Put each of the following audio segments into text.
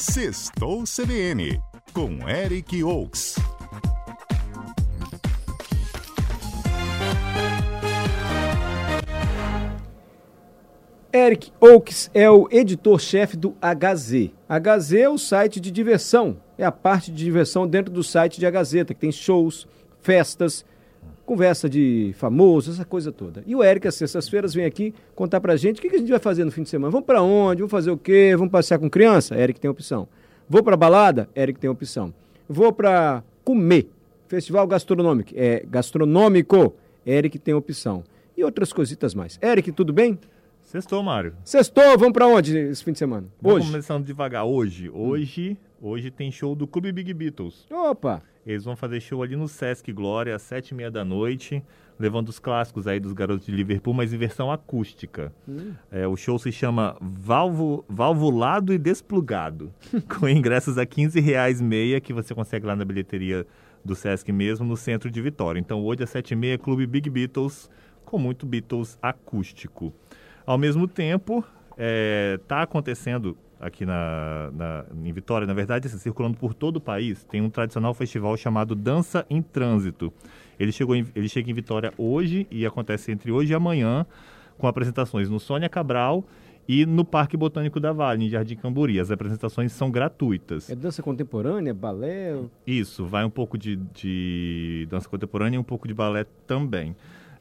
Sextou CBN, com Eric Oaks. Eric Oaks é o editor-chefe do HZ. HZ é o site de diversão, é a parte de diversão dentro do site de A Gazeta, que tem shows, festas, conversa de famoso, essa coisa toda. E o Eric, às sextas-feiras, vem aqui contar pra gente o que, que a gente vai fazer no fim de semana. Vamos para onde? Vamos fazer o quê? Vamos passear com criança? Eric tem opção. Vou para balada? Eric tem opção. Vou para comer. Festival gastronômico. É gastronômico. Eric tem opção. E outras cositas mais. Eric, tudo bem? Sextou, Mário. Sextou, vamos para onde esse fim de semana? Vamos Hoje. começando devagar. Hoje, hoje, hum. Hoje tem show do Clube Big Beatles. Opa! Eles vão fazer show ali no Sesc Glória, às sete e meia da noite, levando os clássicos aí dos garotos de Liverpool, mas em versão acústica. Hum. É, o show se chama Valvo, Valvulado e Desplugado, com ingressos a 15 reais meia, que você consegue lá na bilheteria do Sesc mesmo, no centro de Vitória. Então hoje às sete e meia, Clube Big Beatles, com muito Beatles acústico. Ao mesmo tempo, está é, tá acontecendo aqui na, na, em Vitória, na verdade, assim, circulando por todo o país, tem um tradicional festival chamado Dança em Trânsito. Ele, chegou em, ele chega em Vitória hoje e acontece entre hoje e amanhã, com apresentações no Sônia Cabral e no Parque Botânico da Vale, em Jardim Camburi. As apresentações são gratuitas. É dança contemporânea, balé? Isso, vai um pouco de, de dança contemporânea e um pouco de balé também.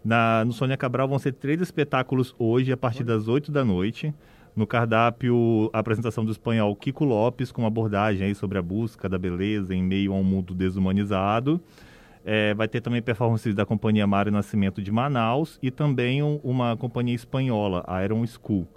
Na, no Sônia Cabral vão ser três espetáculos hoje, a partir das 8 da noite. No cardápio, a apresentação do espanhol Kiko Lopes, com uma abordagem aí sobre a busca da beleza em meio a um mundo desumanizado. É, vai ter também performances da companhia Mário Nascimento de Manaus e também um, uma companhia espanhola, a Aeron School.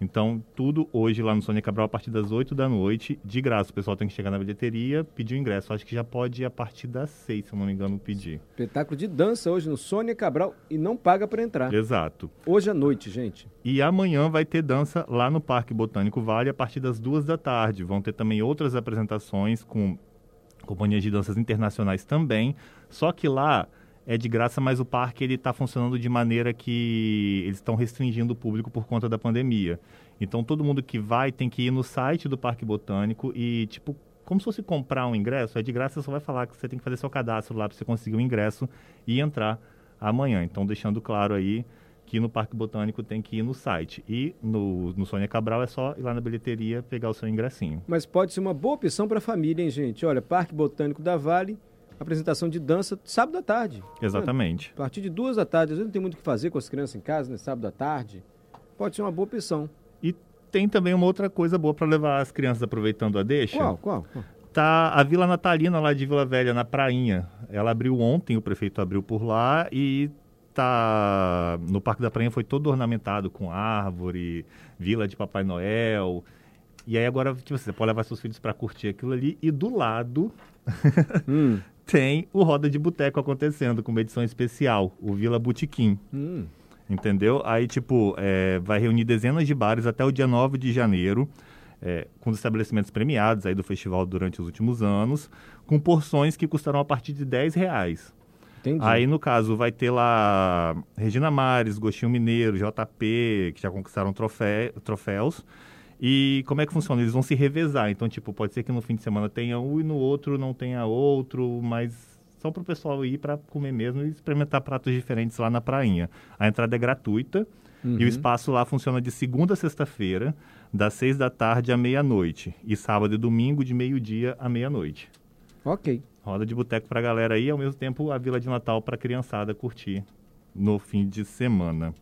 Então, tudo hoje lá no Sônia Cabral a partir das 8 da noite, de graça. O pessoal tem que chegar na bilheteria, pedir o ingresso. Acho que já pode ir a partir das 6, se eu não me engano, pedir. Espetáculo de dança hoje no Sônia Cabral e não paga para entrar. Exato. Hoje à noite, gente. E amanhã vai ter dança lá no Parque Botânico Vale a partir das 2 da tarde. Vão ter também outras apresentações com companhias de danças internacionais também. Só que lá é de graça, mas o parque ele está funcionando de maneira que eles estão restringindo o público por conta da pandemia. Então todo mundo que vai tem que ir no site do Parque Botânico e tipo como se fosse comprar um ingresso, é de graça, só vai falar que você tem que fazer seu cadastro lá para você conseguir o ingresso e entrar amanhã. Então deixando claro aí que no Parque Botânico tem que ir no site. E no, no Sônia Cabral é só ir lá na bilheteria pegar o seu ingressinho. Mas pode ser uma boa opção para a família, hein, gente? Olha, Parque Botânico da Vale, apresentação de dança sábado à tarde. Exatamente. A partir de duas da tarde, às vezes não tem muito o que fazer com as crianças em casa, né? Sábado à tarde. Pode ser uma boa opção. E tem também uma outra coisa boa para levar as crianças aproveitando a deixa. Qual? Qual? Tá a Vila Natalina lá de Vila Velha, na Prainha. Ela abriu ontem, o prefeito abriu por lá e tá no Parque da Prainha foi todo ornamentado com árvore, vila de Papai Noel. E aí agora tipo, você pode levar seus filhos para curtir aquilo ali e do lado hum tem o Roda de Boteco acontecendo com uma edição especial, o Vila Botequim. Hum. Entendeu? Aí, tipo, é, vai reunir dezenas de bares até o dia 9 de janeiro, é, com os estabelecimentos premiados aí do festival durante os últimos anos, com porções que custarão a partir de 10 reais. Entendi. Aí, no caso, vai ter lá Regina Mares, Gostinho Mineiro, JP, que já conquistaram trofé, troféus. E como é que funciona? Eles vão se revezar. Então, tipo, pode ser que no fim de semana tenha um e no outro não tenha outro, mas só para o pessoal ir para comer mesmo e experimentar pratos diferentes lá na prainha. A entrada é gratuita uhum. e o espaço lá funciona de segunda a sexta-feira, das seis da tarde à meia-noite. E sábado e domingo, de meio-dia à meia-noite. Ok. Roda de boteco para a galera aí, ao mesmo tempo a Vila de Natal para a criançada curtir no fim de semana.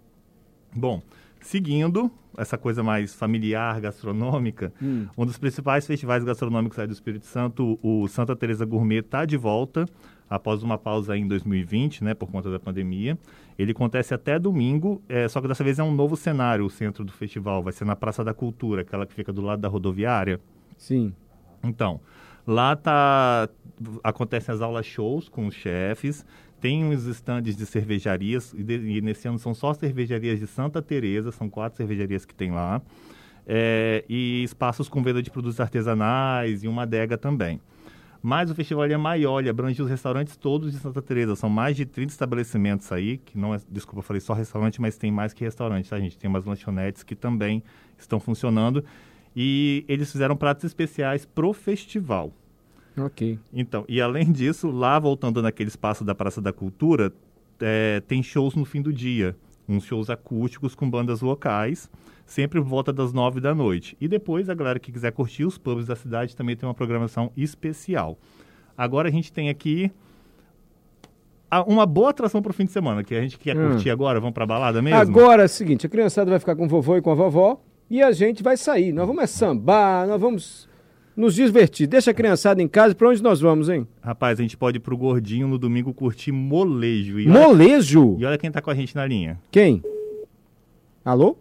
Bom, Seguindo essa coisa mais familiar, gastronômica, hum. um dos principais festivais gastronômicos aí do Espírito Santo, o Santa Teresa Gourmet, está de volta após uma pausa em 2020, né, por conta da pandemia. Ele acontece até domingo, é, só que dessa vez é um novo cenário, o centro do festival. Vai ser na Praça da Cultura, aquela que fica do lado da rodoviária. Sim. Então, lá tá acontecem as aulas shows com os chefes, tem uns estandes de cervejarias, e, de, e, nesse ano são só cervejarias de Santa Teresa, são quatro cervejarias que tem lá, é, e espaços com venda de produtos artesanais e uma adega também. Mas o festival é maior, ele abrange os restaurantes todos de Santa Teresa. São mais de 30 estabelecimentos aí, que não é, desculpa, falei só restaurante, mas tem mais que restaurante, tá, gente? Tem umas lanchonetes que também estão funcionando. E eles fizeram pratos especiais pro festival. Ok. Então, e além disso, lá voltando naquele espaço da Praça da Cultura, é, tem shows no fim do dia. Uns shows acústicos com bandas locais, sempre por volta das nove da noite. E depois, a galera que quiser curtir os pubs da cidade também tem uma programação especial. Agora a gente tem aqui a- uma boa atração para o fim de semana, que a gente quer Hum. curtir agora, vamos pra balada mesmo? Agora é o seguinte, a criançada vai ficar com o vovô e com a vovó e a gente vai sair. Nós vamos é sambar, nós vamos nos divertir. Deixa a criançada em casa, pra onde nós vamos, hein? Rapaz, a gente pode ir pro Gordinho no domingo curtir molejo. E olha, Molejo? e olha quem tá com a gente na linha. Quem? Alô?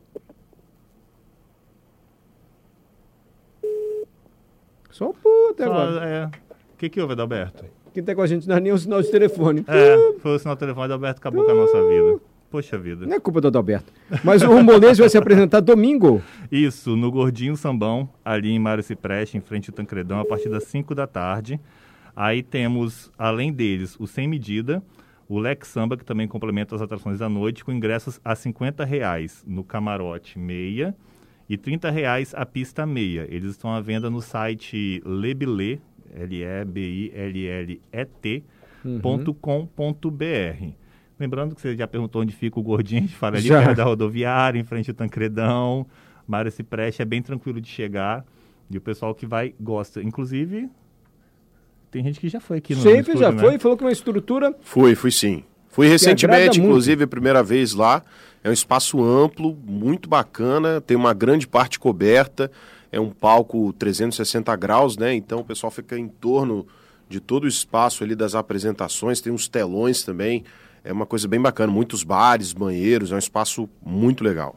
Só um puto agora. é, O que que houve, Adalberto? Quem tá com a gente na linha é o sinal de telefone. É, foi o sinal do telefone do Alberto acabou com a nossa vida. Poxa vida. Não é culpa do Adalberto. Mas o molejo vai se apresentar domingo. Isso, no Gordinho Sambão, ali em Mário Cipreste, em frente ao Tancredão, a partir das 5 da tarde. Aí temos, além deles, o Sem Medida, o Lex Samba, que também complementa as atrações da noite, com ingressos a 50 reais no camarote meia e 30 reais a pista meia. Eles estão à venda no site L-E-B-I-L-L-E-T, ponto com ponto BR. Lembrando que você já perguntou onde fica o Gordinho, a gente fala ali Já. perto da rodoviária, em frente ao Tancredão. Mário Cipreste é bem tranquilo de chegar. E o pessoal que vai gosta. Inclusive, tem gente que já foi aqui no Sempre já estúdio, foi, né? falou que uma estrutura. Fui, fui sim. Fui recentemente, inclusive, a primeira vez lá. É um espaço amplo, muito bacana, tem uma grande parte coberta, é um palco 360 graus, né? Então o pessoal fica em torno de todo o espaço ali das apresentações, tem uns telões também. É uma coisa bem bacana, muitos bares, banheiros, é um espaço muito legal.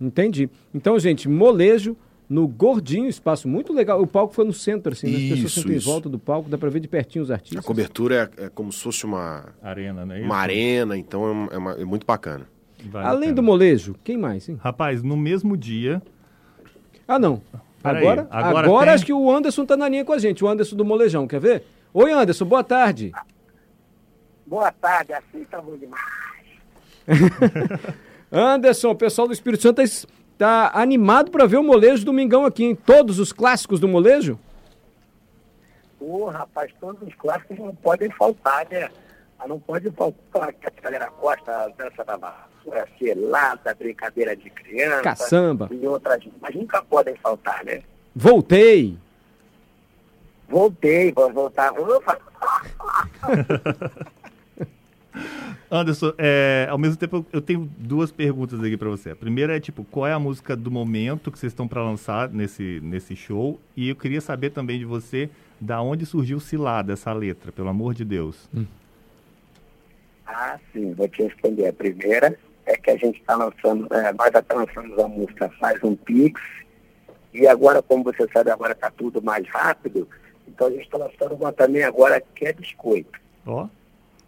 Entendi. Então, gente, molejo no Gordinho, espaço muito legal. O palco foi no centro, assim, né? as pessoas sentam em volta do palco, dá pra ver de pertinho os A artistas. cobertura é, é como se fosse uma, Arena, né? uma arena, então é, uma- é uma- é muito bacana. Vale a Além do molejo, quem mais, hein? Rapaz, no mesmo dia, Ah, não. Peraí, Agora, agora agora, tem- acho que o Anderson tá na linha com a gente, o Anderson do Molejão, quer ver? Oi, Anderson, boa tarde. Boa tarde, assim tá bom demais. Anderson, o pessoal do Espírito Santo está animado para ver o molejo domingão aqui, hein? Todos os clássicos do molejo? Ô, rapaz, todos os clássicos não podem faltar, né? Ah, Não pode faltar que a galera gosta, a dança da vassoura, selada, brincadeira de criança. Caçamba. E outras, mas nunca podem faltar, né? Voltei. Voltei, vou voltar. Opa! Anderson, é, ao mesmo tempo eu- tenho duas perguntas aqui pra você. A primeira é tipo, qual é a música do momento que vocês estão pra lançar nesse, nesse show? E eu queria saber também de você da onde surgiu Cilada, essa letra, pelo amor de Deus. Ah, sim, vou te responder. A primeira é que a gente está lançando, é, nós já estamos lançando a música Faz um Pix, e agora, como você sabe, agora está tudo mais rápido, então a gente está lançando uma também agora que é biscoito, Ó,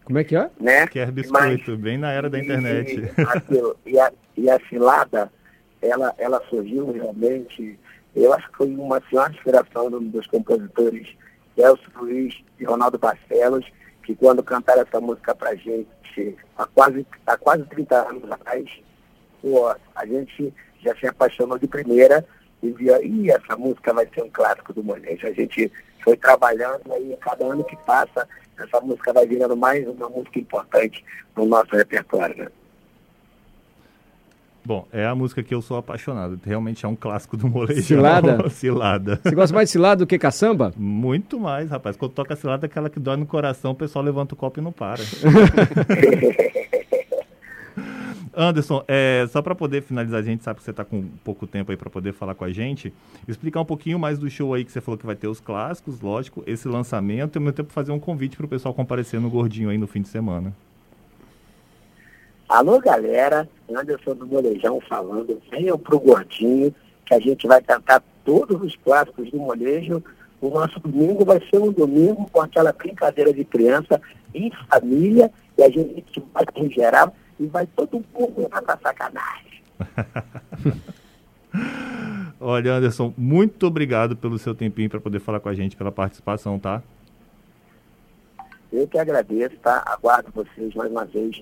Como é que é? né? quer biscoito, bem na era da internet. E, aquilo- e, a, e a cilada, ela, ela surgiu realmente, eu acho que foi uma senhora inspiração do- dos compositores Elcio Luiz e Ronaldo Barcelos, que quando cantaram essa música pra gente há quase, há quase 30 anos atrás, pô, a gente já se apaixonou de primeira e via, ih, essa música vai ser um clássico do molejo. A gente foi trabalhando aí, cada ano que passa, essa música vai virando mais uma música importante no nosso repertório, né? Bom, é a música que eu sou apaixonado. Realmente é um clássico do molejo. Cilada? Cilada. Você gosta mais de cilada do que caçamba? Muito mais, rapaz. Quando toca cilada, é aquela que dói no coração, o pessoal levanta o copo e não para. Anderson, é, só para poder finalizar, a gente sabe que você está com pouco tempo aí para poder falar com a gente, explicar um pouquinho mais do show aí que você falou que vai ter os clássicos, lógico, esse lançamento e ao mesmo tempo fazer um convite para o pessoal comparecer no Gordinho aí no fim de semana. Alô, galera, Anderson do Molejão falando, venham pro Gordinho, que a gente vai cantar todos os clássicos do molejo. O nosso domingo vai ser um domingo com aquela brincadeira de criança em família, e a gente vai em geral e vai todo mundo lá pra sacanagem. Olha, Anderson, muito obrigado pelo seu tempinho para poder falar com a gente, pela participação, tá? Eu que agradeço, tá? Aguardo vocês mais uma vez,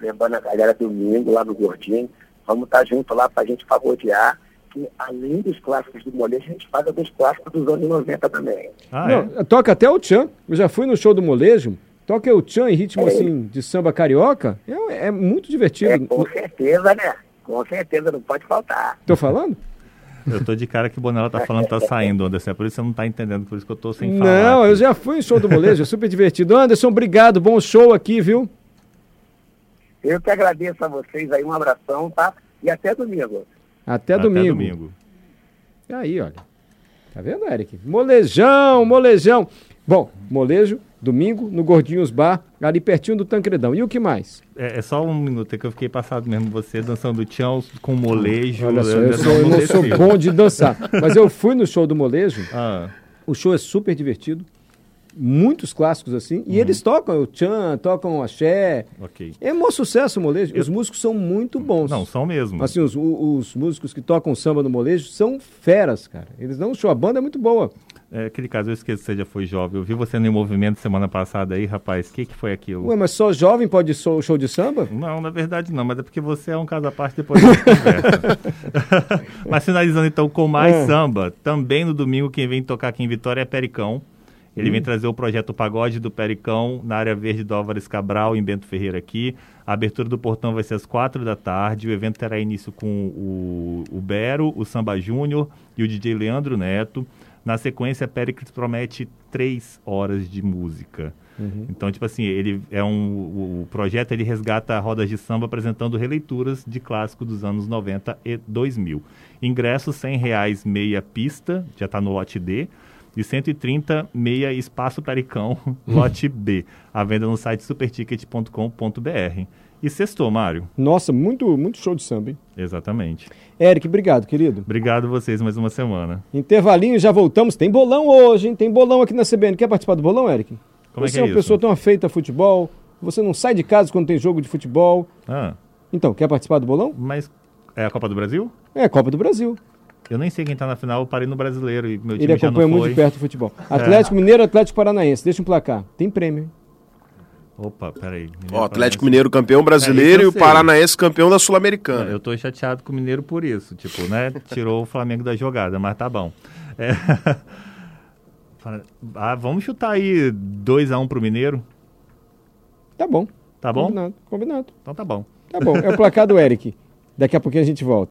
lembrando a galera domingo lá no Gordinho. Vamos estar junto lá pra gente pagodear que além dos clássicos do molejo, a gente faz alguns clássicos dos anos 90 também. Ah, é? Não, toca até o Tchan. Eu já fui no show do molejo. Toca o Tchan em ritmo É. assim de samba carioca. É, é muito divertido. É, com certeza, né? Com certeza, não pode faltar. Tô falando? Eu tô de cara que o Bonella tá falando que tá saindo, Anderson. É por isso que você não tá entendendo, por isso que eu tô sem falar. Não, aqui. eu já fui em show do molejo, é super divertido. Anderson, obrigado, bom show aqui, viu? Eu que agradeço a vocês aí, um abração, tá? E até domingo. Até, Até domingo. domingo. E aí, olha. Tá vendo, Eric? Molejão, molejão. Bom, molejo, domingo, no Gordinhos Bar, ali pertinho do Tancredão. E o que mais? É, é só um minuto é que eu fiquei passado mesmo. Você dançando tchão com molejo. Olha só, eu, sou, eu não sou bom de dançar. Mas eu fui no show do molejo, Ah, o show é super divertido. Muitos clássicos assim. E eles tocam o Tchan, tocam o axé. ok. É um sucesso o molejo. Os músicos são muito bons. Não, são mesmo. Assim, os, os músicos que tocam samba no molejo são feras, cara. Eles dão um show. A banda é muito boa. É, aquele caso, eu esqueço que você já foi jovem. Eu vi você no movimento semana passada aí, rapaz. O que, que foi aquilo? Ué, mas só jovem pode ir show, show de samba? Não, na verdade não, mas é porque você é um caso à parte depois da conversa. mas finalizando então com mais É. samba, também no domingo quem vem tocar aqui em Vitória é Pericão. Ele Hum. vem trazer o projeto Pagode do Pericão na área verde do Álvares Cabral, em Bento Ferreira aqui. A abertura do portão vai ser às quatro da tarde. O evento terá início com o, o Bero, o Samba Júnior e o DJ Leandro Neto. Na sequência, Pericles promete três horas de música. Então, tipo assim, ele é um o, projeto ele resgata rodas de samba apresentando releituras de clássicos dos anos 90 e 2000. Ingressos 100 reais meia pista, já está no lote D, e 130 meia espaço Pericão, lote B. A venda no site superticket.com.br. E sextou, Mário. Nossa, muito, muito show de samba, hein? Exatamente. Eric, obrigado, querido. Obrigado a vocês mais uma semana. Intervalinho, já voltamos. Tem bolão hoje, hein? Tem bolão aqui na CBN. Quer participar do bolão, Eric? Como é você que é é uma isso? pessoa tão afeita a futebol, você não sai de casa quando tem jogo de futebol. Ah, Então, quer participar do bolão? mas é a Copa do Brasil? É, Copa do Brasil. Eu nem sei quem tá na final, eu parei no brasileiro e meu Ele time já acompanha muito de perto o futebol. Atlético Mineiro, Atlético Paranaense. Deixa um placar. Tem prêmio, hein? Opa, peraí. Ó, Atlético Mineiro campeão É, brasileiro eu e o. Paranaense campeão da Sul-Americana. Eu tô chateado com o Mineiro por isso, tipo, né? Tirou o Flamengo da jogada, mas tá bom. É. Ah, vamos chutar aí 2x1 pro Mineiro? Tá bom. Tá bom? Combinado, combinado. Então tá bom. Tá bom. É o placar do Eric. Daqui a pouquinho a gente volta.